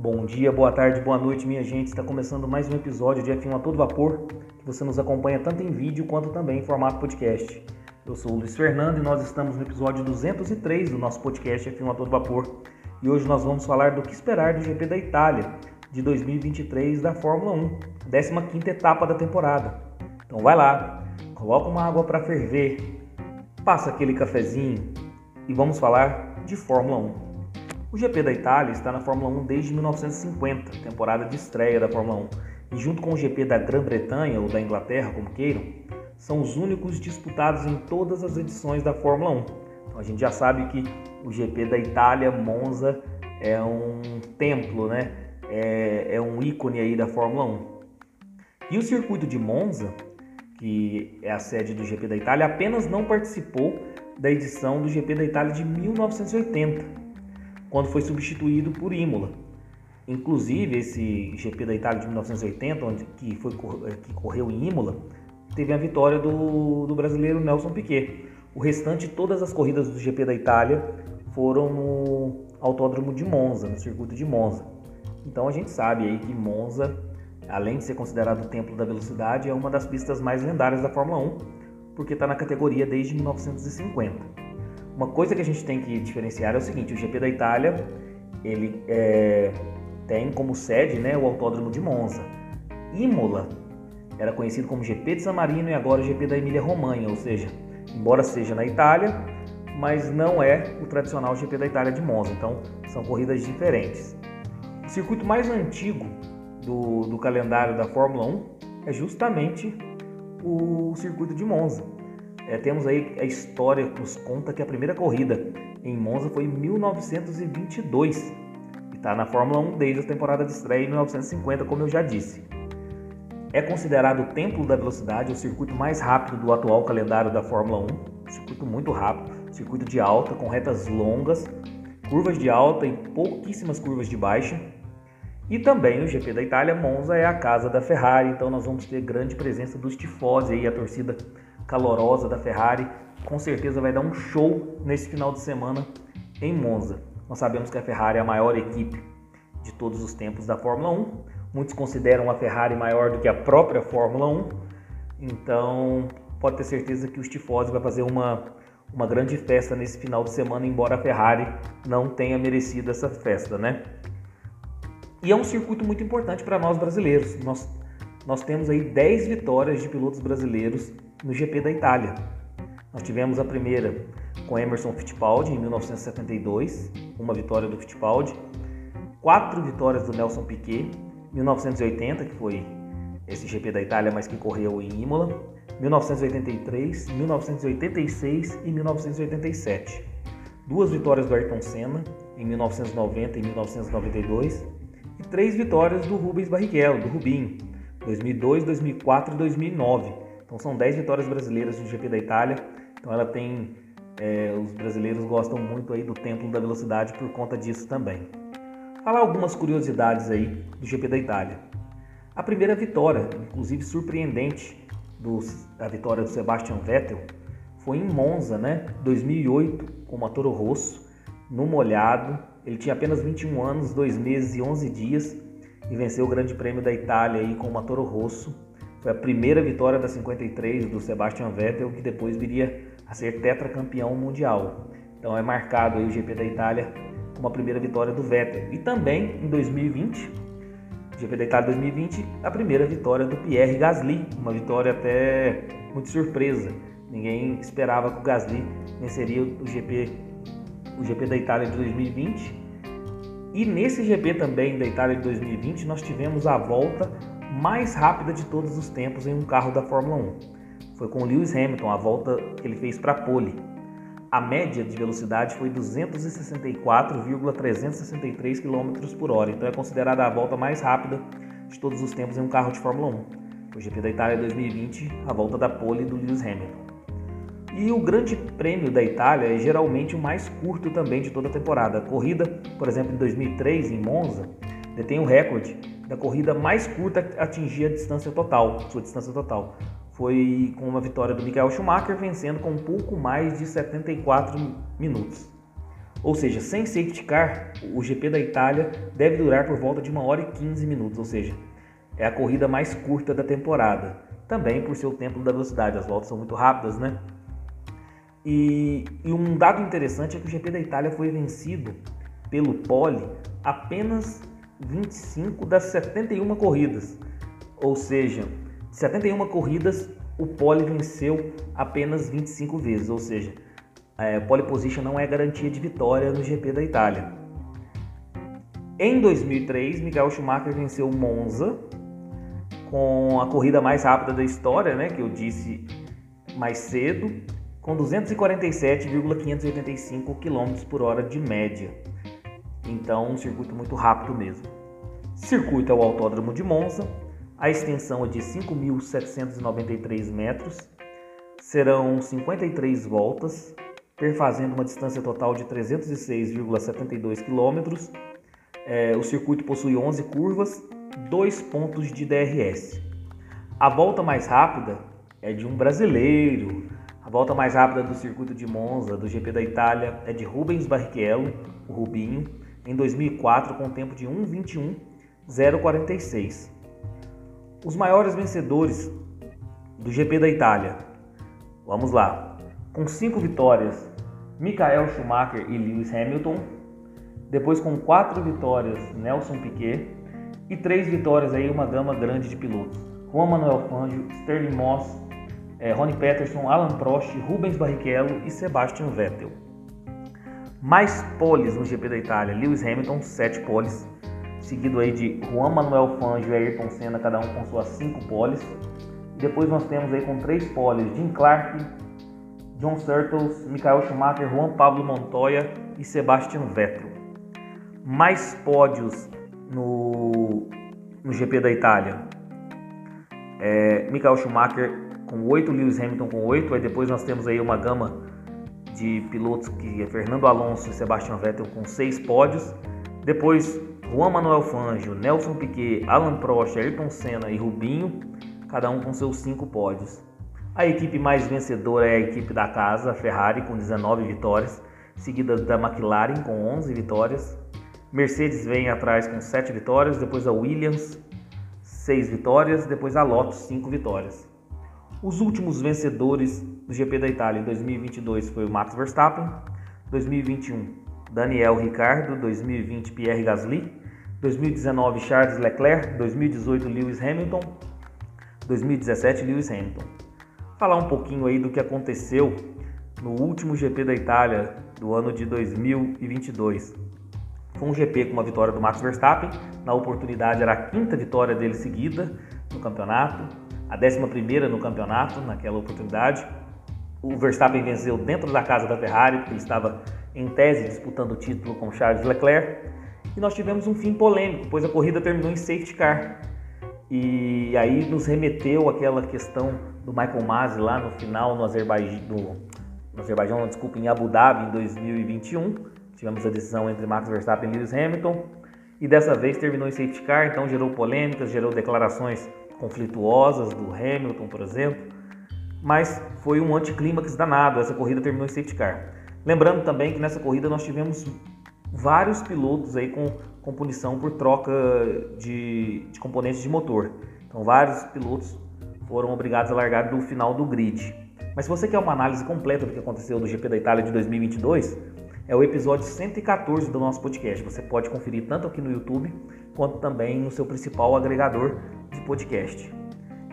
Bom dia, boa tarde, boa noite, minha gente. Está começando mais um episódio de F1 a todo vapor, que você nos acompanha tanto em vídeo quanto também em formato podcast. Eu sou o Luiz Fernando e nós estamos no episódio 203 do nosso podcast F1 a todo vapor. E hoje nós vamos falar do que esperar do GP da Itália de 2023 da Fórmula 1, 15ª etapa da temporada. Então vai lá, coloca uma água para ferver, passa aquele cafezinho e vamos falar de Fórmula 1. O GP da Itália está na Fórmula 1 desde 1950, temporada de estreia da Fórmula 1, e junto com o GP da Grã-Bretanha ou da Inglaterra, como queiram, são os únicos disputados em todas as edições da Fórmula 1. Então a gente já sabe que o GP da Itália, Monza, é um templo, né? É, é um ícone aí da Fórmula 1. E o circuito de Monza, que é a sede do GP da Itália, apenas não participou da edição do GP da Itália de 1980 quando foi substituído por Imola. Inclusive, esse GP da Itália de 1980, onde, que, foi, eh, que correu em Imola, teve a vitória do, do brasileiro Nelson Piquet. O restante, todas as corridas do GP da Itália foram no Autódromo de Monza, no circuito de Monza. Então a gente sabe aí que Monza, além de ser considerado o templo da velocidade, é uma das pistas mais lendárias da Fórmula 1, porque está na categoria desde 1950. Uma coisa que a gente tem que diferenciar é o seguinte: o GP da Itália ele é, tem como sede né, o Autódromo de Monza. Imola era conhecido como GP de San Marino e agora o GP da Emília-Romanha, ou seja, embora seja na Itália, mas não é o tradicional GP da Itália de Monza. Então são corridas diferentes. O circuito mais antigo do, do calendário da Fórmula 1 é justamente o circuito de Monza. É, temos aí a história que nos conta que a primeira corrida em Monza foi em 1922 e está na Fórmula 1 desde a temporada de estreia em 1950, como eu já disse. É considerado o templo da velocidade, o circuito mais rápido do atual calendário da Fórmula 1, circuito muito rápido, circuito de alta com retas longas, curvas de alta e pouquíssimas curvas de baixa. E também o GP da Itália, Monza é a casa da Ferrari, então nós vamos ter grande presença dos tifosi aí, a torcida calorosa da Ferrari, com certeza vai dar um show nesse final de semana em Monza. Nós sabemos que a Ferrari é a maior equipe de todos os tempos da Fórmula 1. Muitos consideram a Ferrari maior do que a própria Fórmula 1. Então, pode ter certeza que os tifosi vai fazer uma, uma grande festa nesse final de semana, embora a Ferrari não tenha merecido essa festa, né? E é um circuito muito importante para nós brasileiros. Nós, nós temos aí 10 vitórias de pilotos brasileiros no GP da Itália. Nós tivemos a primeira com Emerson Fittipaldi em 1972, uma vitória do Fittipaldi, quatro vitórias do Nelson Piquet, 1980, que foi esse GP da Itália, mas que correu em Imola, 1983, 1986 e 1987. Duas vitórias do Ayrton Senna em 1990 e 1992 e três vitórias do Rubens Barrichello, do Rubinho, 2002, 2004 e 2009 então são 10 vitórias brasileiras no GP da Itália. Então ela tem. É, os brasileiros gostam muito aí do templo da velocidade por conta disso também. Falar algumas curiosidades aí do GP da Itália. A primeira vitória, inclusive surpreendente, do, a vitória do Sebastian Vettel foi em Monza, né? 2008, com o Toro Rosso, no molhado. Ele tinha apenas 21 anos, 2 meses e 11 dias e venceu o Grande Prêmio da Itália aí com o Toro Rosso foi a primeira vitória da 53 do Sebastian Vettel, que depois viria a ser tetracampeão mundial. Então é marcado aí o GP da Itália como a primeira vitória do Vettel. E também em 2020, GP da Itália 2020, a primeira vitória do Pierre Gasly, uma vitória até muito surpresa. Ninguém esperava que o Gasly venceria o GP, o GP da Itália de 2020. E nesse GP também da Itália de 2020, nós tivemos a volta mais rápida de todos os tempos em um carro da Fórmula 1. Foi com Lewis Hamilton, a volta que ele fez para a pole. A média de velocidade foi 264,363 km por hora, então é considerada a volta mais rápida de todos os tempos em um carro de Fórmula 1. O GP da Itália 2020, a volta da pole do Lewis Hamilton. E o Grande Prêmio da Itália é geralmente o mais curto também de toda a temporada. A corrida, por exemplo, em 2003 em Monza, detém o recorde da corrida mais curta a atingir a distância total, sua distância total. Foi com uma vitória do Michael Schumacher, vencendo com um pouco mais de 74 minutos. Ou seja, sem safety car, o GP da Itália deve durar por volta de 1 hora e 15 minutos, ou seja, é a corrida mais curta da temporada. Também por seu tempo da velocidade, as voltas são muito rápidas, né? E, e um dado interessante é que o GP da Itália foi vencido pelo Pole apenas 25 das 71 corridas. Ou seja, 71 corridas, o pole venceu apenas 25 vezes, ou seja, é, pole position não é garantia de vitória no GP da Itália. Em 2003, Michael Schumacher venceu Monza com a corrida mais rápida da história, né, que eu disse mais cedo, com 247,585 km por hora de média. Então, um circuito muito rápido mesmo. Circuito é o Autódromo de Monza, a extensão é de 5.793 metros, serão 53 voltas, perfazendo uma distância total de 306,72 km. É, o circuito possui 11 curvas, dois pontos de DRS. A volta mais rápida é de um brasileiro. A volta mais rápida do circuito de Monza, do GP da Itália, é de Rubens Barrichello, o Rubinho, em 2004 com tempo de 1:21.046. Os maiores vencedores do GP da Itália. Vamos lá. Com cinco vitórias, Michael Schumacher e Lewis Hamilton. Depois com quatro vitórias, Nelson Piquet. E três vitórias aí, uma gama grande de pilotos. Juan Manuel Fangio, Sterling Moss, eh, Ronnie Peterson, Alan Prost, Rubens Barrichello e Sebastian Vettel. Mais poles no GP da Itália, Lewis Hamilton, 7 poles, seguido aí de Juan Manuel Fangio e Ayrton Senna, cada um com suas 5 poles. Depois nós temos aí com 3 poles, Jim Clark, John Surtles, Michael Schumacher, Juan Pablo Montoya e Sebastian Vettel. Mais pódios no, no GP da Itália. É, Michael Schumacher com 8, Lewis Hamilton com 8, aí depois nós temos aí uma gama de pilotos que é Fernando Alonso e Sebastian Vettel com seis pódios. Depois Juan Manuel Fangio, Nelson Piquet, Alan Prost, Ayrton Senna e Rubinho, cada um com seus cinco pódios. A equipe mais vencedora é a equipe da casa, Ferrari, com 19 vitórias, seguida da McLaren com 11 vitórias. Mercedes vem atrás com 7 vitórias, depois a Williams, 6 vitórias, depois a Lotus, 5 vitórias. Os últimos vencedores do GP da Itália em 2022 foi o Max Verstappen, 2021 Daniel Ricciardo, 2020 Pierre Gasly, 2019 Charles Leclerc, 2018 Lewis Hamilton, 2017 Lewis Hamilton. Falar um pouquinho aí do que aconteceu no último GP da Itália do ano de 2022. Foi um GP com uma vitória do Max Verstappen, na oportunidade era a quinta vitória dele seguida no campeonato a 11 no campeonato naquela oportunidade. O Verstappen venceu dentro da casa da Ferrari, porque ele estava em tese disputando o título com Charles Leclerc. E nós tivemos um fim polêmico, pois a corrida terminou em safety car. E aí nos remeteu aquela questão do Michael Masi lá no final no Azerbaijão, no, no Azerbaijão, desculpa, em Abu Dhabi em 2021. Tivemos a decisão entre Max Verstappen e Lewis Hamilton. E dessa vez terminou em safety car, então gerou polêmicas, gerou declarações conflituosas do Hamilton, por exemplo, mas foi um anticlímax danado. Essa corrida terminou em safety car. Lembrando também que nessa corrida nós tivemos vários pilotos aí com, com punição por troca de, de componentes de motor. Então, vários pilotos foram obrigados a largar do final do grid. Mas se você quer uma análise completa do que aconteceu no GP da Itália de 2022, é o episódio 114 do nosso podcast. Você pode conferir tanto aqui no YouTube quanto também no seu principal agregador de podcast.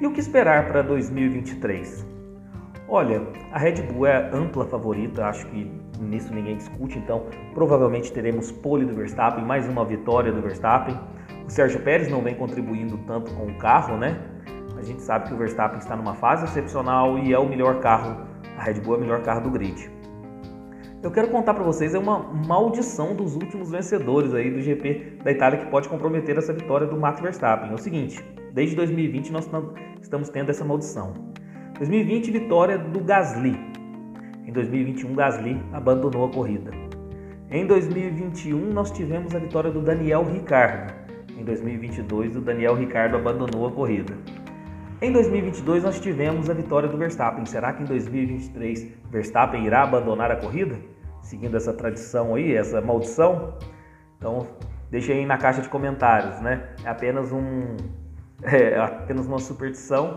E o que esperar para 2023? Olha, a Red Bull é a ampla favorita, acho que nisso ninguém discute, então provavelmente teremos pole do Verstappen, mais uma vitória do Verstappen. O Sérgio Pérez não vem contribuindo tanto com o carro, né? A gente sabe que o Verstappen está numa fase excepcional e é o melhor carro, a Red Bull é o melhor carro do grid. Eu quero contar para vocês é uma maldição dos últimos vencedores aí do GP da Itália que pode comprometer essa vitória do Max Verstappen. É o seguinte, desde 2020 nós estamos tendo essa maldição. 2020 vitória do Gasly. Em 2021 Gasly abandonou a corrida. Em 2021 nós tivemos a vitória do Daniel Ricciardo. Em 2022 o Daniel Ricciardo abandonou a corrida. Em 2022 nós tivemos a vitória do Verstappen. Será que em 2023 Verstappen irá abandonar a corrida? seguindo essa tradição aí, essa maldição. Então, deixe aí na caixa de comentários, né? É apenas um é apenas uma superstição,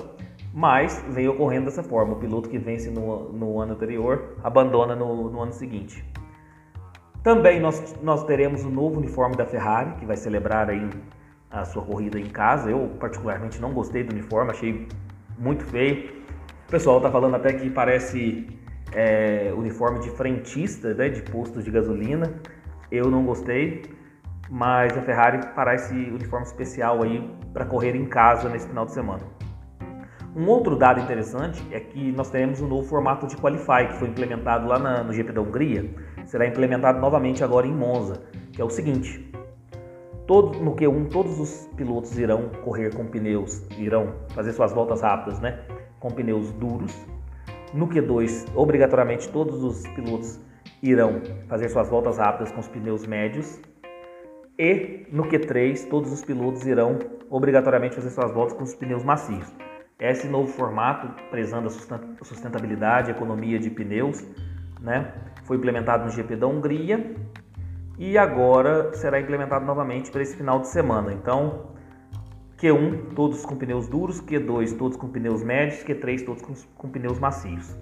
mas vem ocorrendo dessa forma. O piloto que vence no, no ano anterior abandona no, no ano seguinte. Também nós, nós teremos o novo uniforme da Ferrari, que vai celebrar aí a sua corrida em casa. Eu particularmente não gostei do uniforme, achei muito feio. O pessoal está falando até que parece é, uniforme de frentista, né, de postos de gasolina. Eu não gostei, mas a Ferrari fará esse uniforme especial aí para correr em casa nesse final de semana. Um outro dado interessante é que nós teremos um novo formato de Qualify que foi implementado lá na, no GP da Hungria, será implementado novamente agora em Monza, que é o seguinte: todo, no Q1 todos os pilotos irão correr com pneus, irão fazer suas voltas rápidas, né, com pneus duros. No Q2, obrigatoriamente todos os pilotos irão fazer suas voltas rápidas com os pneus médios. E no Q3, todos os pilotos irão obrigatoriamente fazer suas voltas com os pneus macios. Esse novo formato, prezando a sustentabilidade, a economia de pneus, né, foi implementado no GP da Hungria e agora será implementado novamente para esse final de semana. Então, Q1 todos com pneus duros, Q2 todos com pneus médios, Q3 todos com, com pneus macios.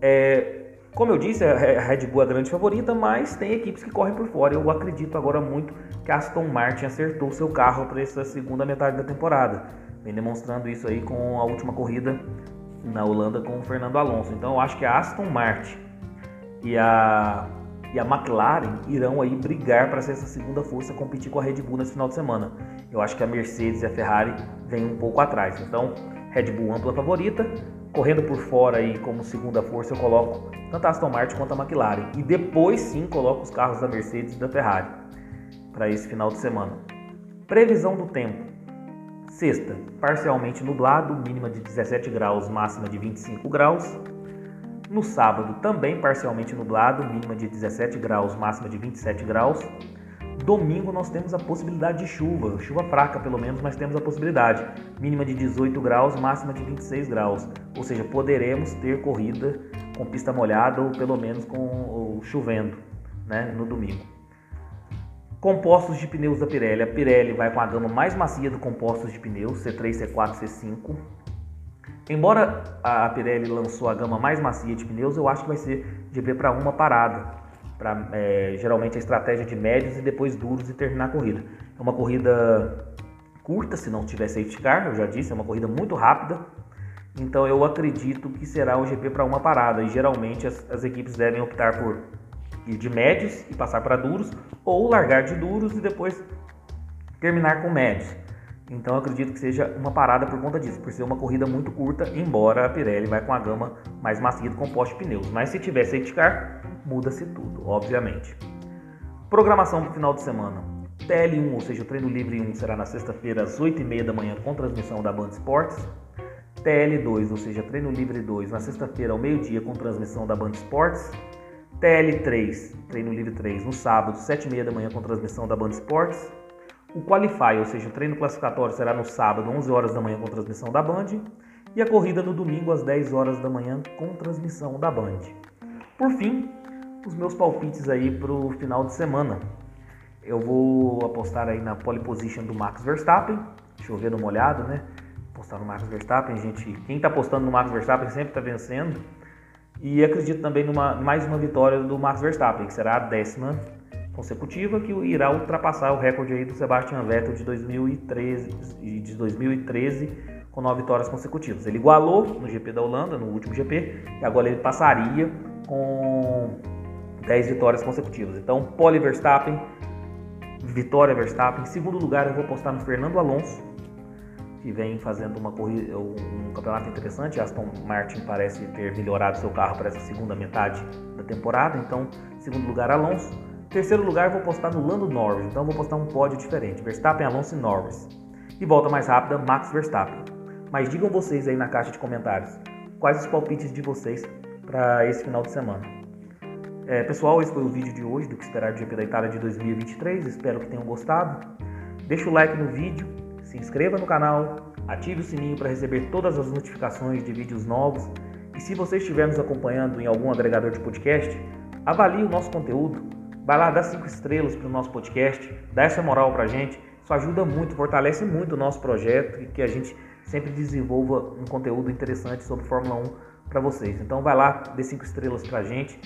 É, como eu disse, a Red Bull é a grande favorita, mas tem equipes que correm por fora. Eu acredito agora muito que a Aston Martin acertou seu carro para essa segunda metade da temporada Vem demonstrando isso aí com a última corrida na Holanda com o Fernando Alonso. Então eu acho que a Aston Martin e a, e a McLaren irão aí brigar para ser essa segunda força competir com a Red Bull nesse final de semana. Eu acho que a Mercedes e a Ferrari vêm um pouco atrás. Então, Red Bull ampla favorita, correndo por fora aí como segunda força eu coloco tanto a Aston Martin quanto a McLaren e depois sim coloco os carros da Mercedes e da Ferrari para esse final de semana. Previsão do tempo. Sexta, parcialmente nublado, mínima de 17 graus, máxima de 25 graus. No sábado, também parcialmente nublado, mínima de 17 graus, máxima de 27 graus. Domingo nós temos a possibilidade de chuva, chuva fraca pelo menos, mas temos a possibilidade. Mínima de 18 graus, máxima de 26 graus. Ou seja, poderemos ter corrida com pista molhada ou pelo menos com chovendo né, no domingo. Compostos de pneus da Pirelli. A Pirelli vai com a gama mais macia do compostos de pneus, C3, C4, C5. Embora a Pirelli lançou a gama mais macia de pneus, eu acho que vai ser GP para uma parada. Pra, é, geralmente a estratégia de médios e depois duros e terminar a corrida. É uma corrida curta, se não tiver safety car, eu já disse, é uma corrida muito rápida. Então eu acredito que será o GP para uma parada e geralmente as, as equipes devem optar por ir de médios e passar para duros, ou largar de duros e depois terminar com médios. Então acredito que seja uma parada por conta disso, por ser uma corrida muito curta, embora a Pirelli vai com a gama mais macia do composto de pneus. Mas se tiver safety car, muda-se tudo, obviamente. Programação para o final de semana. TL1, ou seja, o treino livre 1 será na sexta-feira às 8h30 da manhã com transmissão da Band Esportes. TL2, ou seja, treino livre 2, na sexta-feira ao meio-dia com transmissão da Band Esportes. TL3, treino livre 3, no sábado, 7h30 da manhã com transmissão da Band Esportes. O Qualify, ou seja, o treino classificatório será no sábado, 11 horas da manhã com transmissão da Band. E a corrida no domingo, às 10 horas da manhã, com transmissão da Band. Por fim, os meus palpites aí para o final de semana. Eu vou apostar aí na pole position do Max Verstappen, chovendo molhado, né? Apostar no Max Verstappen, gente. Quem está apostando no Max Verstappen sempre está vencendo. E acredito também numa mais uma vitória do Max Verstappen, que será a décima consecutiva, que irá ultrapassar o recorde aí do Sebastian Vettel de 2013, de 2013 com nove vitórias consecutivas. Ele igualou no GP da Holanda, no último GP, e agora ele passaria com 10 vitórias consecutivas. Então, Pole Verstappen, vitória Verstappen. Em segundo lugar, eu vou apostar no Fernando Alonso, que vem fazendo uma corrida, um campeonato interessante. Aston Martin parece ter melhorado seu carro para essa segunda metade da temporada. Então, segundo lugar, Alonso. Terceiro lugar, vou postar no Lando Norris. Então, vou postar um pódio diferente: Verstappen, Alonso e Norris. E volta mais rápida, Max Verstappen. Mas digam vocês aí na caixa de comentários quais os palpites de vocês para esse final de semana. É, pessoal, esse foi o vídeo de hoje do que esperar do GP da Itália de 2023. Espero que tenham gostado. Deixa o like no vídeo se inscreva no canal, ative o sininho para receber todas as notificações de vídeos novos e se você estiver nos acompanhando em algum agregador de podcast, avalie o nosso conteúdo, vai lá, dá cinco estrelas para o nosso podcast, dá essa moral para a gente. Isso ajuda muito, fortalece muito o nosso projeto e que a gente sempre desenvolva um conteúdo interessante sobre Fórmula 1 para vocês. Então vai lá, dê cinco estrelas para a gente,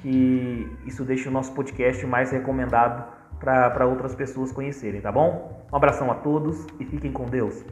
que isso deixa o nosso podcast mais recomendado para outras pessoas conhecerem, tá bom? Um abração a todos e fiquem com Deus.